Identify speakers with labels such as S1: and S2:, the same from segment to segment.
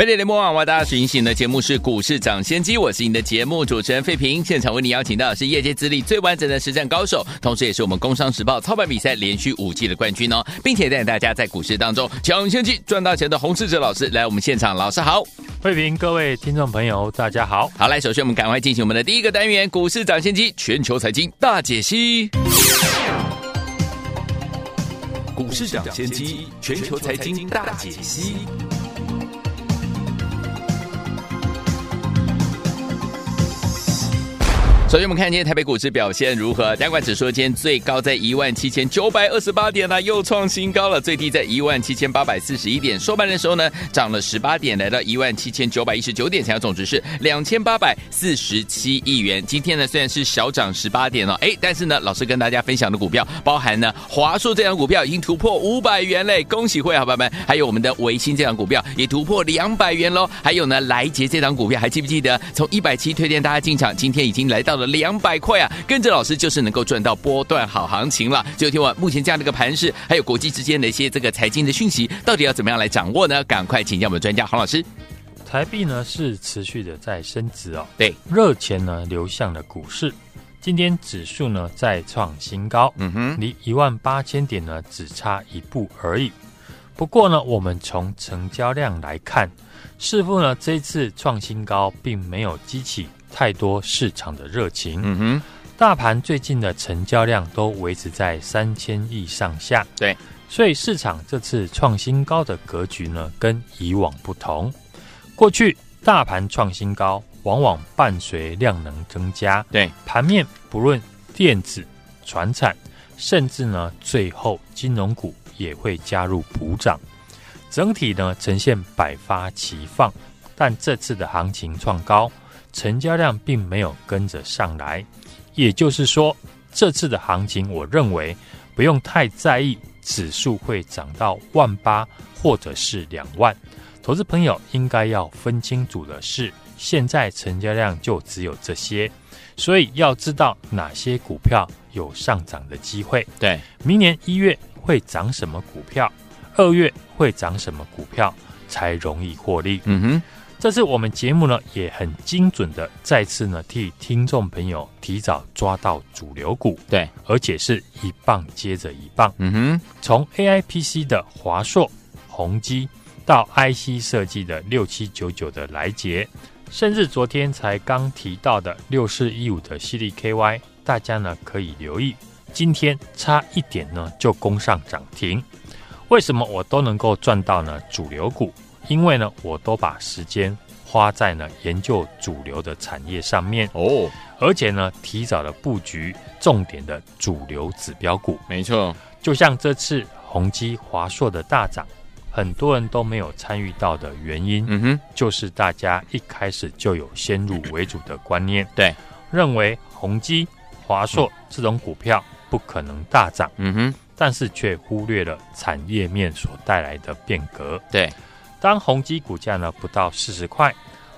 S1: 飞碟联播网为大家进行的节目是股市抢先机，我是你的节目主持人费平。现场为你邀请到的是业界资历最完整的实战高手，同时也是我们工商时报操盘比赛连续五季的冠军哦，并且带领大家在股市当中抢先机赚大钱的洪世哲老师来我们现场，老师好，
S2: 费平，各位听众朋友大家好，
S1: 好来，首先我们赶快进行我们的第一个单元股市抢先机全球财经大解析，股市抢先机全球财经大解析。首先，我们看今天台北股市表现如何？加权指数今天最高在一万七千九百二十八点呢，又创新高了。最低在一万七千八百四十一点。收盘的时候呢，涨了十八点，来到一万七千九百一十九点，成交总值是两千八百四十七亿元。今天呢，虽然是小涨十八点哦，哎，但是呢，老师跟大家分享的股票，包含呢华硕这张股票已经突破五百元嘞，恭喜会好朋友们！还有我们的维新这张股票也突破两百元喽。还有呢，来捷这张股票，还记不记得从一百七推荐大家进场，今天已经来到。两百块啊，跟着老师就是能够赚到波段好行情了。就听我目前这样的一个盘势，还有国际之间的一些这个财经的讯息，到底要怎么样来掌握呢？赶快请教我们专家黄老师。
S2: 台币呢是持续的在升值哦，
S1: 对，
S2: 热钱呢流向了股市。今天指数呢再创新高，嗯哼，离一万八千点呢只差一步而已。不过呢，我们从成交量来看，似乎呢这次创新高并没有激起。太多市场的热情，嗯哼，大盘最近的成交量都维持在三千亿上下，
S1: 对，
S2: 所以市场这次创新高的格局呢，跟以往不同。过去大盘创新高，往往伴随量能增加，
S1: 对，
S2: 盘面不论电子、传产，甚至呢，最后金融股也会加入补涨，整体呢呈现百花齐放。但这次的行情创高。成交量并没有跟着上来，也就是说，这次的行情，我认为不用太在意指数会涨到万八或者是两万。投资朋友应该要分清楚的是，现在成交量就只有这些，所以要知道哪些股票有上涨的机会。
S1: 对，
S2: 明年一月会涨什么股票，二月会涨什么股票才容易获利。嗯哼。这次我们节目呢也很精准的再次呢替听众朋友提早抓到主流股，
S1: 对，
S2: 而且是一棒接着一棒。
S1: 嗯哼，
S2: 从 AIPC 的华硕、宏基到 IC 设计的六七九九的来捷，甚至昨天才刚提到的六四一五的矽力 KY，大家呢可以留意，今天差一点呢就攻上涨停。为什么我都能够赚到呢？主流股。因为呢，我都把时间花在呢研究主流的产业上面。哦，而且呢，提早的布局重点的主流指标股。
S1: 没错，
S2: 就像这次宏基、华硕的大涨，很多人都没有参与到的原因，嗯哼，就是大家一开始就有先入为主的观念，
S1: 对，
S2: 认为宏基、华硕这种股票不可能大涨，嗯哼，但是却忽略了产业面所带来的变革，
S1: 对。
S2: 当宏基股价呢不到四十块，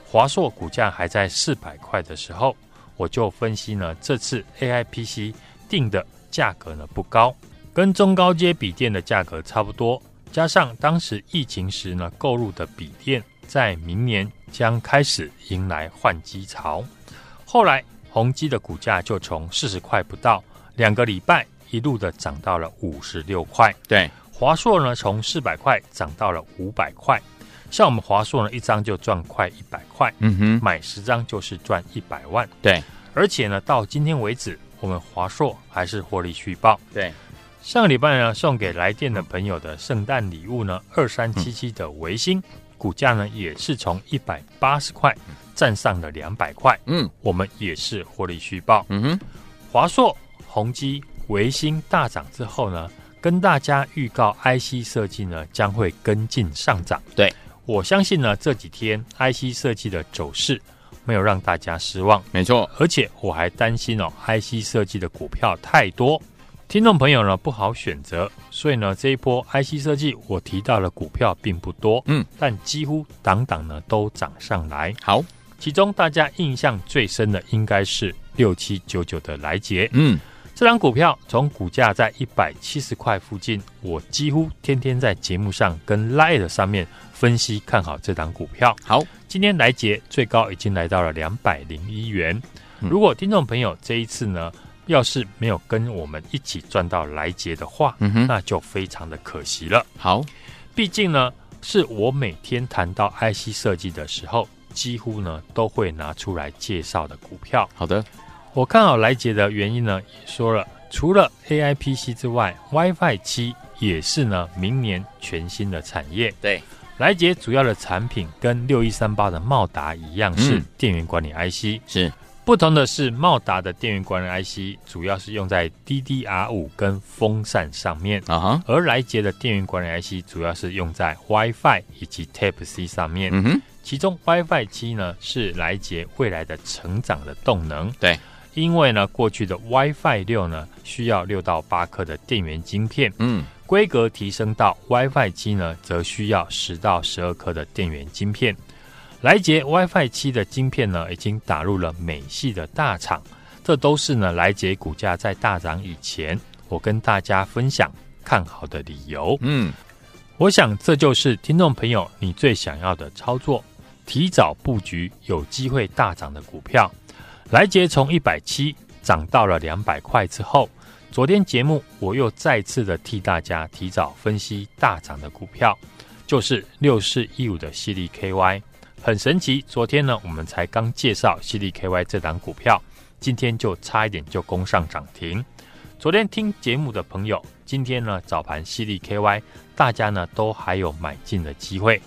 S2: 华硕股价还在四百块的时候，我就分析呢，这次 AIPC 定的价格呢不高，跟中高阶笔电的价格差不多，加上当时疫情时呢购入的笔电，在明年将开始迎来换机潮。后来宏基的股价就从四十块不到两个礼拜，一路的涨到了五十六块。
S1: 对。
S2: 华硕呢，从四百块涨到了五百块，像我们华硕呢，一张就赚快一百块，嗯哼，买十张就是赚一百万，
S1: 对，
S2: 而且呢，到今天为止，我们华硕还是获利续报，
S1: 对。
S2: 上个礼拜呢，送给来电的朋友的圣诞礼物呢，二三七七的维新、嗯、股价呢，也是从一百八十块站上了两百块，嗯，我们也是获利续报，嗯哼，华硕。宏基、维新大涨之后呢，跟大家预告 IC 设计呢将会跟进上涨。
S1: 对，
S2: 我相信呢这几天 IC 设计的走势没有让大家失望。
S1: 没错，
S2: 而且我还担心哦，IC 设计的股票太多，听众朋友呢不好选择，所以呢这一波 IC 设计我提到的股票并不多，
S1: 嗯，
S2: 但几乎档档呢都涨上来。
S1: 好，
S2: 其中大家印象最深的应该是六七九九的来杰，
S1: 嗯。
S2: 这档股票从股价在一百七十块附近，我几乎天天在节目上跟 Line 上面分析看好这档股票。
S1: 好，
S2: 今天来捷最高已经来到了两百零一元。
S1: 嗯、
S2: 如果听众朋友这一次呢，要是没有跟我们一起赚到来捷的话，
S1: 嗯哼，
S2: 那就非常的可惜了。
S1: 好，
S2: 毕竟呢，是我每天谈到 IC 设计的时候，几乎呢都会拿出来介绍的股票。
S1: 好的。
S2: 我看好来捷的原因呢，也说了，除了 AI PC 之外，WiFi 七也是呢明年全新的产业。
S1: 对，
S2: 来捷主要的产品跟六一三八的茂达一样，是电源管理 IC。
S1: 是
S2: 不同的是，茂达的电源管理 IC 主要是用在 DDR 五跟风扇上面
S1: 啊哈，
S2: 而来捷的电源管理 IC 主要是用在 WiFi 以及 Type C 上面。
S1: 嗯哼，
S2: 其中 WiFi 七呢是来捷未来的成长的动能。
S1: 对。
S2: 因为呢，过去的 WiFi 六呢需要六到八颗的电源晶片，
S1: 嗯，
S2: 规格提升到 WiFi 七呢，则需要十到十二颗的电源晶片。来捷 WiFi 七的晶片呢，已经打入了美系的大厂，这都是呢来捷股价在大涨以前，我跟大家分享看好的理由。
S1: 嗯，
S2: 我想这就是听众朋友你最想要的操作，提早布局有机会大涨的股票。来捷从一百七涨到了两百块之后，昨天节目我又再次的替大家提早分析大涨的股票，就是六四一五的矽力 KY，很神奇。昨天呢，我们才刚介绍矽力 KY 这档股票，今天就差一点就攻上涨停。昨天听节目的朋友，今天呢早盘矽力 KY，大家呢都还有买进的机会。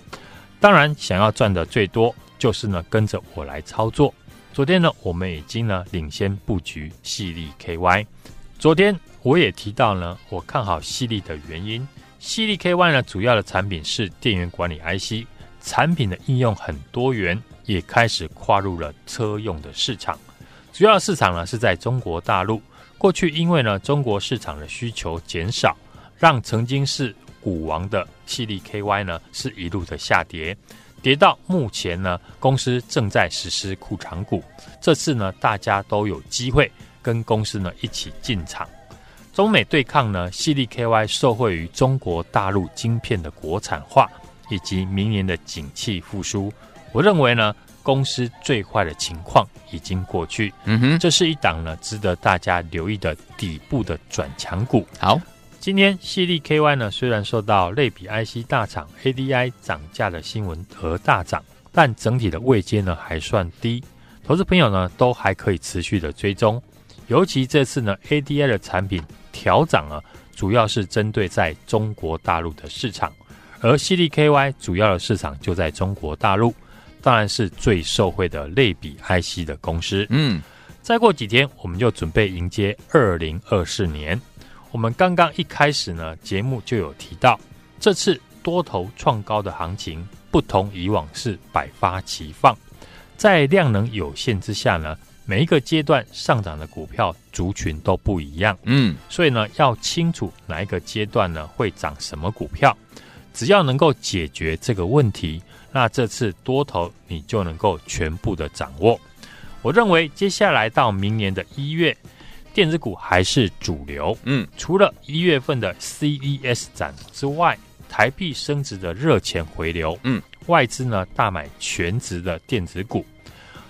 S2: 当然，想要赚的最多，就是呢跟着我来操作。昨天呢，我们已经呢领先布局矽力 KY。昨天我也提到呢，我看好矽力的原因。矽力 KY 呢，主要的产品是电源管理 IC，产品的应用很多元，也开始跨入了车用的市场。主要市场呢是在中国大陆。过去因为呢中国市场的需求减少，让曾经是股王的矽力 KY 呢是一路的下跌。跌到目前呢，公司正在实施库藏股。这次呢，大家都有机会跟公司呢一起进场。中美对抗呢，矽力 KY 受惠于中国大陆晶片的国产化以及明年的景气复苏。我认为呢，公司最坏的情况已经过去。
S1: 嗯哼，
S2: 这是一档呢值得大家留意的底部的转强股。
S1: 好。
S2: 今天矽力 KY 呢，虽然受到类比 IC 大厂 ADI 涨价的新闻而大涨，但整体的位阶呢还算低，投资朋友呢都还可以持续的追踪。尤其这次呢 ADI 的产品调涨啊，主要是针对在中国大陆的市场，而矽力 KY 主要的市场就在中国大陆，当然是最受惠的类比 IC 的公司。
S1: 嗯，
S2: 再过几天我们就准备迎接二零二四年。我们刚刚一开始呢，节目就有提到，这次多头创高的行情不同以往是百花齐放，在量能有限之下呢，每一个阶段上涨的股票族群都不一样，
S1: 嗯，
S2: 所以呢，要清楚哪一个阶段呢会涨什么股票，只要能够解决这个问题，那这次多头你就能够全部的掌握。我认为接下来到明年的一月。电子股还是主流，
S1: 嗯，
S2: 除了一月份的 CES 展之外，台币升值的热钱回流，
S1: 嗯，
S2: 外资呢大买全值的电子股。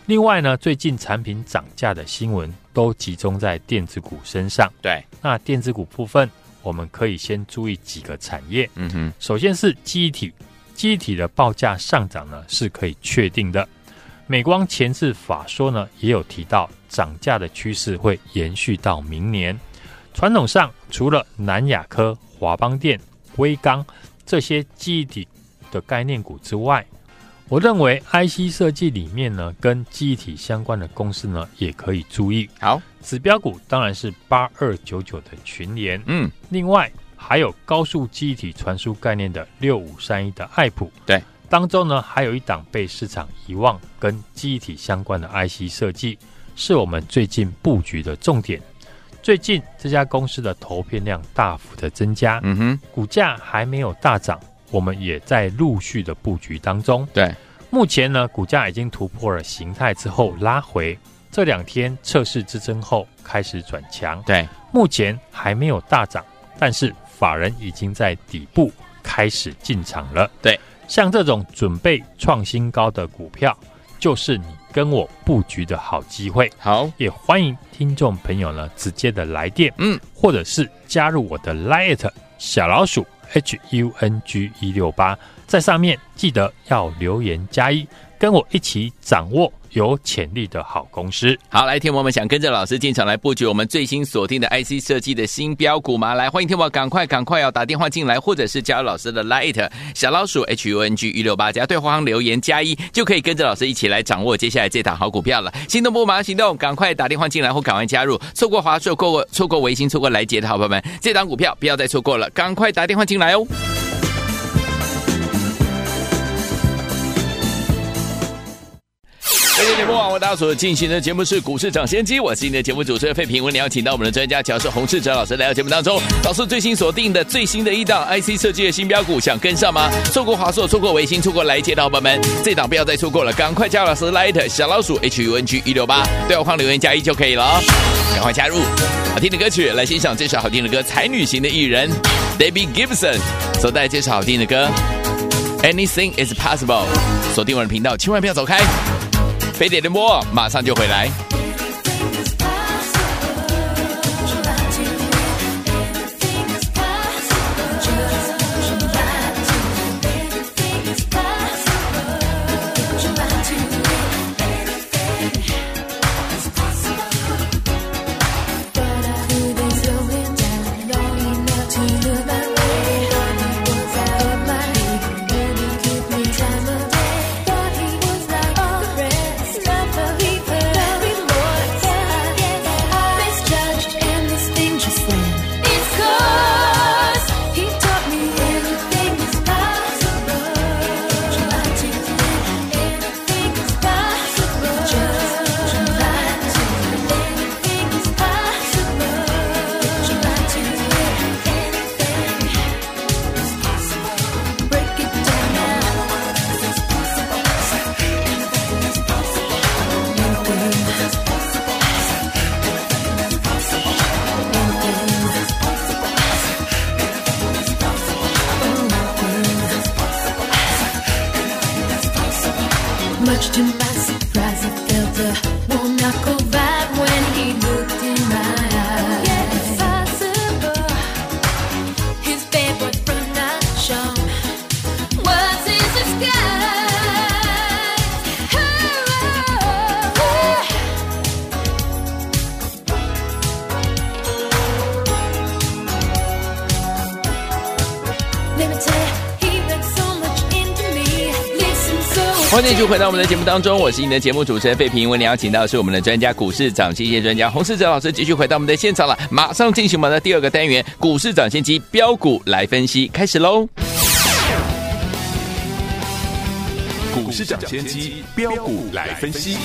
S2: 另外呢，最近产品涨价的新闻都集中在电子股身上。
S1: 对，
S2: 那电子股部分，我们可以先注意几个产业。
S1: 嗯哼，
S2: 首先是记忆体，记忆体的报价上涨呢是可以确定的。美光前次法说呢也有提到。涨价的趋势会延续到明年。传统上，除了南亚科、华邦电、威刚这些记忆体的概念股之外，我认为 IC 设计里面呢，跟记忆体相关的公司呢，也可以注意。
S1: 好，
S2: 指标股当然是八二九九的群联，
S1: 嗯，
S2: 另外还有高速记忆体传输概念的六五三一的爱普，
S1: 对，
S2: 当中呢还有一档被市场遗忘跟记忆体相关的 IC 设计，是我们最近布局的重点。最近这家公司的投片量大幅的增加，
S1: 嗯哼，
S2: 股价还没有大涨。我们也在陆续的布局当中。
S1: 对，
S2: 目前呢，股价已经突破了形态之后拉回，这两天测试支撑后开始转强。
S1: 对，
S2: 目前还没有大涨，但是法人已经在底部开始进场了。
S1: 对，
S2: 像这种准备创新高的股票，就是你跟我布局的好机会。
S1: 好，
S2: 也欢迎听众朋友呢直接的来电，
S1: 嗯，
S2: 或者是加入我的 Lite 小老鼠。H U N G 一六八，在上面记得要留言加一，跟我一起掌握有潜力的好公司。
S1: 好，来，听我们想跟着老师进场来布局我们最新锁定的 IC 设计的新标股吗？来，欢迎听我赶快赶快要打电话进来，或者是加入老师的 Light 小老鼠 H U N G 一六八，加对话框留言加一，就可以跟着老师一起来掌握接下来这档好股票了。心动不马上行动，赶快打电话进来或赶快加入。错过华硕，错过错过微星，错过来捷的好朋友们，这档股票不要再错过了，赶快打电话进来哦。今天节目网为大家所进行的节目是股市抢先机，我是今天的节目主持人费平。我们邀请到我们的专家，乔是洪世哲老师来到节目当中。老师最新锁定的最新的一档 IC 设计的新标股，想跟上吗？错过华硕，错过微星，错过来接的伙伴们，这档不要再错过了，赶快加入老师 Light 小老鼠 H U N G 一六八，对话框留言加一就可以了，赶快加入。好听的歌曲来欣赏这首好听的歌，才女型的艺人 Debbie Gibson 所带来这首好听的歌 Anything is Possible。锁定我的频道，千万不要走开。飞碟联播，马上就回来。Much to my surprise, I felt the warm knock 继续回到我们的节目当中，我是你的节目主持人费平。为你邀请到的是我们的专家股市涨先机专家洪世哲老师，继续回到我们的现场了。马上进行我们的第二个单元——股市涨先机标股来分析，开始喽！
S3: 股市涨先机标股来分析。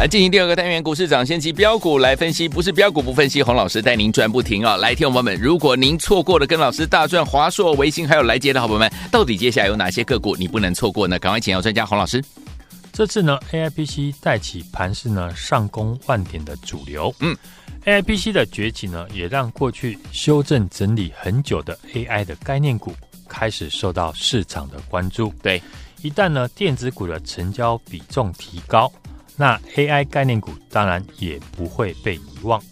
S1: 来进行第二个单元，股市涨先机标股来分析，不是标股不分析，洪老师带您赚不停啊！来，听众朋友们，如果您错过了跟老师大赚华硕、维星还有来捷的好朋友们，到底接下来有哪些个股你不能错过呢？赶快请教专家洪老师。
S2: 这次呢，AIPC 带起盘势呢上攻万点的主流，
S1: 嗯
S2: ，AIPC 的崛起呢，也让过去修正整理很久的 AI 的概念股开始受到市场的关注。
S1: 对，
S2: 一旦呢电子股的成交比重提高。那 AI 概念股当然也不会被遗忘。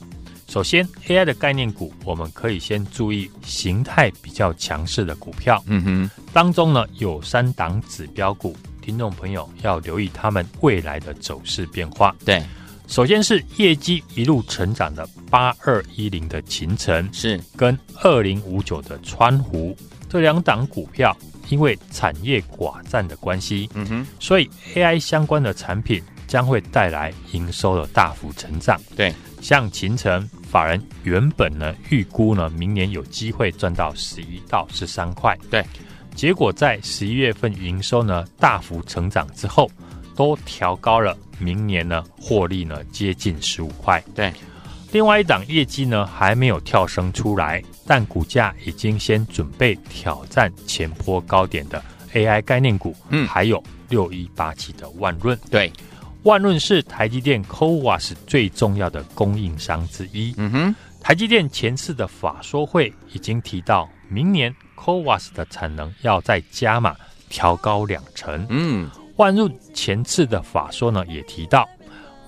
S2: 首先，AI 的概念股，我们可以先注意形态比较强势的股票。
S1: 嗯哼，
S2: 当中呢有三档指标股，听众朋友要留意他们未来的走势变化。
S1: 对，
S2: 首先是业绩一路成长的八二一零的秦城，
S1: 是
S2: 跟二零五九的川湖这两档股票，因为产业寡占的关系，
S1: 嗯哼，
S2: 所以 AI 相关的产品将会带来营收的大幅成长。
S1: 对，
S2: 像秦城，法人原本呢预估呢明年有机会赚到十一到十三块，
S1: 对，
S2: 结果在十一月份营收呢大幅成长之后，都调高了。明年呢，获利呢接近十五块。
S1: 对，
S2: 另外一档业绩呢还没有跳升出来，但股价已经先准备挑战前坡高点的 AI 概念股。
S1: 嗯，
S2: 还有六一八七的万润。
S1: 对，
S2: 万润是台积电 CoWAS 最重要的供应商之一。
S1: 嗯哼，
S2: 台积电前次的法说会已经提到，明年 CoWAS 的产能要再加码调高两成。
S1: 嗯。
S2: 万润前次的法说呢，也提到，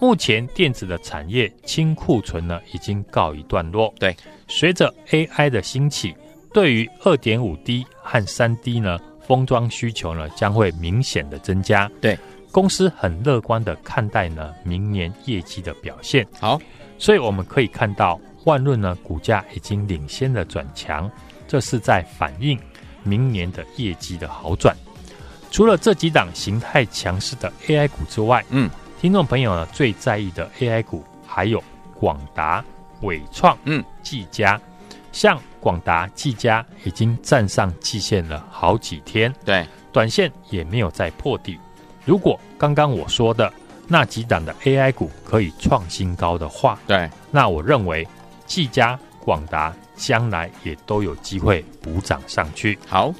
S2: 目前电子的产业清库存呢已经告一段落。
S1: 对，
S2: 随着 AI 的兴起，对于二点五 D 和三 D 呢封装需求呢将会明显的增加。
S1: 对，
S2: 公司很乐观的看待呢明年业绩的表现。
S1: 好，
S2: 所以我们可以看到万润呢股价已经领先的转强，这是在反映明年的业绩的好转。除了这几档形态强势的 AI 股之外，
S1: 嗯，
S2: 听众朋友呢最在意的 AI 股还有广达、伟创、
S1: 嗯，技
S2: 嘉。像广达、技嘉已经站上季线了好几天，
S1: 对，
S2: 短线也没有再破底。如果刚刚我说的那几档的 AI 股可以创新高的话，
S1: 对，
S2: 那我认为技嘉、广达将来也都有机会补涨上去。
S1: 好。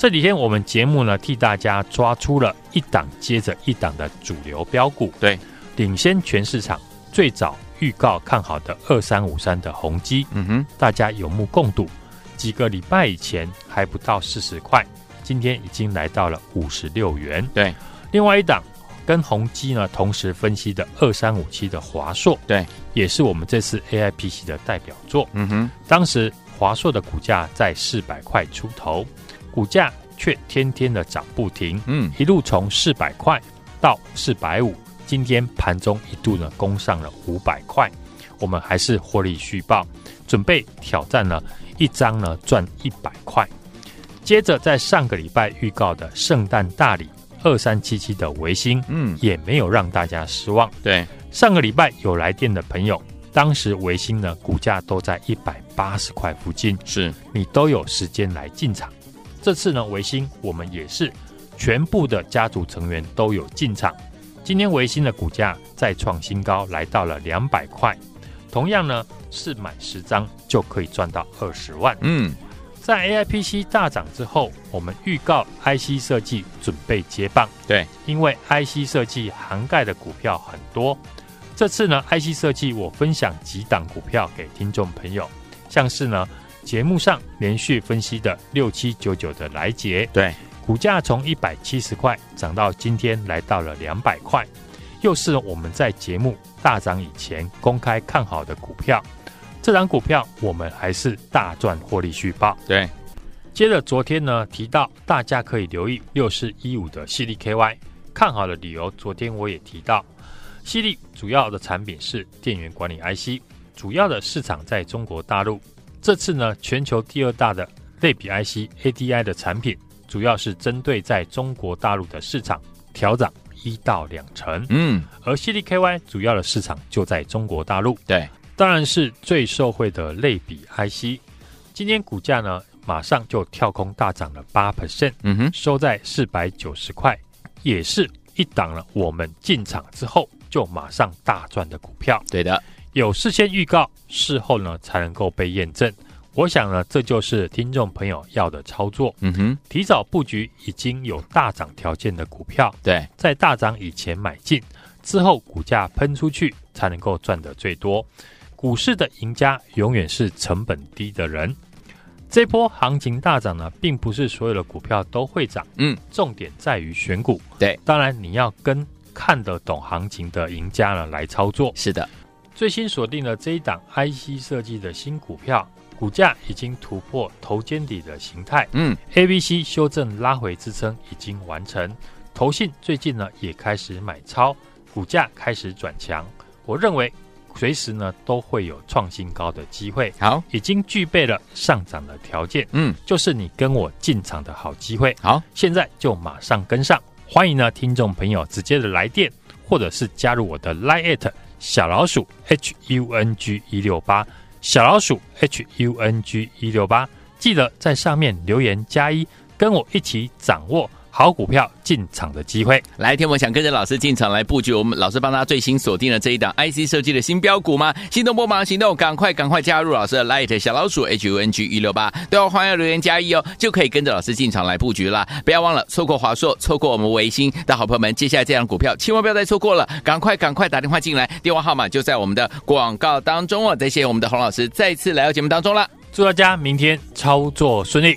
S2: 这几天我们节目呢，替大家抓出了一档接着一档的主流标股，
S1: 对，
S2: 领先全市场。最早预告看好的二三五三的宏基，
S1: 嗯哼，
S2: 大家有目共睹。几个礼拜以前还不到四十块，今天已经来到了五十六元。
S1: 对，
S2: 另外一档跟宏基呢同时分析的二三五七的华硕，
S1: 对，
S2: 也是我们这次 AIPC 的代表作。
S1: 嗯哼，
S2: 当时华硕的股价在四百块出头。股价却天天的涨不停，
S1: 嗯，
S2: 一路从四百块到四百五，今天盘中一度呢攻上了五百块，我们还是获利续报，准备挑战了一张呢赚一百块。接着在上个礼拜预告的圣诞大礼二三七七的维新，
S1: 嗯，
S2: 也没有让大家失望。
S1: 对，
S2: 上个礼拜有来电的朋友，当时维新呢股价都在一百八十块附近，
S1: 是
S2: 你都有时间来进场。这次呢，维新我们也是全部的家族成员都有进场。今天维新的股价再创新高，来到了两百块。同样呢，是买十张就可以赚到二十万。
S1: 嗯，
S2: 在 AIPC 大涨之后，我们预告 IC 设计准备接棒。
S1: 对，
S2: 因为 IC 设计涵盖的股票很多。这次呢，IC 设计我分享几档股票给听众朋友，像是呢。节目上连续分析的六七九九的来杰，
S1: 对，
S2: 股价从一百七十块涨到今天来到了两百块，又是我们在节目大涨以前公开看好的股票。这档股票我们还是大赚获利续报。
S1: 对，
S2: 接着昨天呢提到大家可以留意六四一五的矽力 KY 看好的理由，昨天我也提到，矽力主要的产品是电源管理 IC，主要的市场在中国大陆。这次呢，全球第二大的类比 IC ADI 的产品，主要是针对在中国大陆的市场调涨一到两成。
S1: 嗯，
S2: 而 CDKY 主要的市场就在中国大陆。
S1: 对，
S2: 当然是最受惠的类比 IC。今天股价呢，马上就跳空大涨了八 percent，
S1: 嗯哼，
S2: 收在四百九十块，也是一档了。我们进场之后就马上大赚的股票。
S1: 对的。
S2: 有事先预告，事后呢才能够被验证。我想呢，这就是听众朋友要的操作。
S1: 嗯哼，
S2: 提早布局已经有大涨条件的股票，
S1: 对，
S2: 在大涨以前买进，之后股价喷出去才能够赚得最多。股市的赢家永远是成本低的人。这波行情大涨呢，并不是所有的股票都会涨。
S1: 嗯，
S2: 重点在于选股。
S1: 对，
S2: 当然你要跟看得懂行情的赢家呢来操作。
S1: 是的。
S2: 最新锁定了这一档 IC 设计的新股票，股价已经突破头肩底的形态。
S1: 嗯
S2: ，ABC 修正拉回支撑已经完成。投信最近呢也开始买超，股价开始转强。我认为随时呢都会有创新高的机会。
S1: 好，
S2: 已经具备了上涨的条件，
S1: 嗯，
S2: 就是你跟我进场的好机会。
S1: 好，
S2: 现在就马上跟上。欢迎呢，听众朋友直接的来电，或者是加入我的 Line@ 小老鼠 H U N G 一六八小老鼠 H U N G 一六八，记得在上面留言加一，跟我一起掌握。好股票进场的机会，
S1: 来，天我想跟着老师进场来布局，我们老师帮他最新锁定了这一档 IC 设计的新标股吗？心动不忙行动，赶快赶快加入老师的 Light 小老鼠 H U N G 一六八，都要欢迎留言加一哦，就可以跟着老师进场来布局了。不要忘了错过华硕，错过我们维新的好朋友们，接下来这档股票千万不要再错过了，赶快赶快打电话进来，电话号码就在我们的广告当中哦。再谢谢我们的洪老师再次来到节目当中了，
S2: 祝大家明天操作顺利。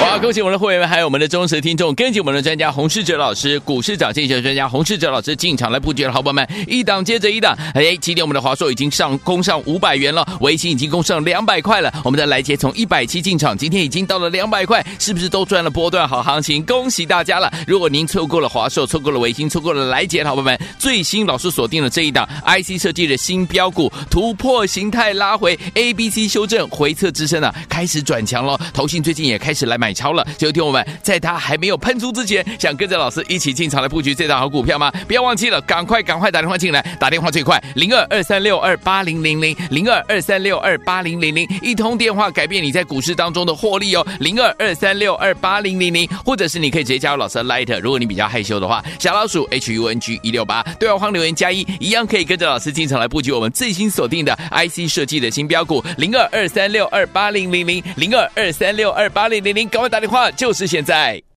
S1: 哇！恭喜我们的会员们，还有我们的忠实听众，跟紧我们的专家洪世哲老师，股市涨先机专家洪世哲老师进场来布局的好朋友们，一档接着一档。哎，今天我们的华硕已经上攻上五百元了，微星已经攻上两百块了。我们的来杰从一百七进场，今天已经到了两百块，是不是都赚了波段好行情？恭喜大家了！如果您错过了华硕，错过了微星，错过了来杰好朋友们，最新老师锁定了这一档 IC 设计的新标股，突破形态拉回 A B C 修正回撤支撑啊，开始转强了。投信最近也开始来买。超了，就听我们在它还没有喷出之前，想跟着老师一起进场来布局这档好股票吗？不要忘记了，赶快赶快打电话进来，打电话最快零二二三六二八零零零零二二三六二八零零零，一通电话改变你在股市当中的获利哦，零二二三六二八零零零，或者是你可以直接加入老师的 Light，如果你比较害羞的话，小老鼠 H U N G 一六八对话框留言加一，一样可以跟着老师进场来布局我们最新锁定的 IC 设计的新标股零二二三六二八零零零零二二三六二八零零零。赶快打电话，就是现在。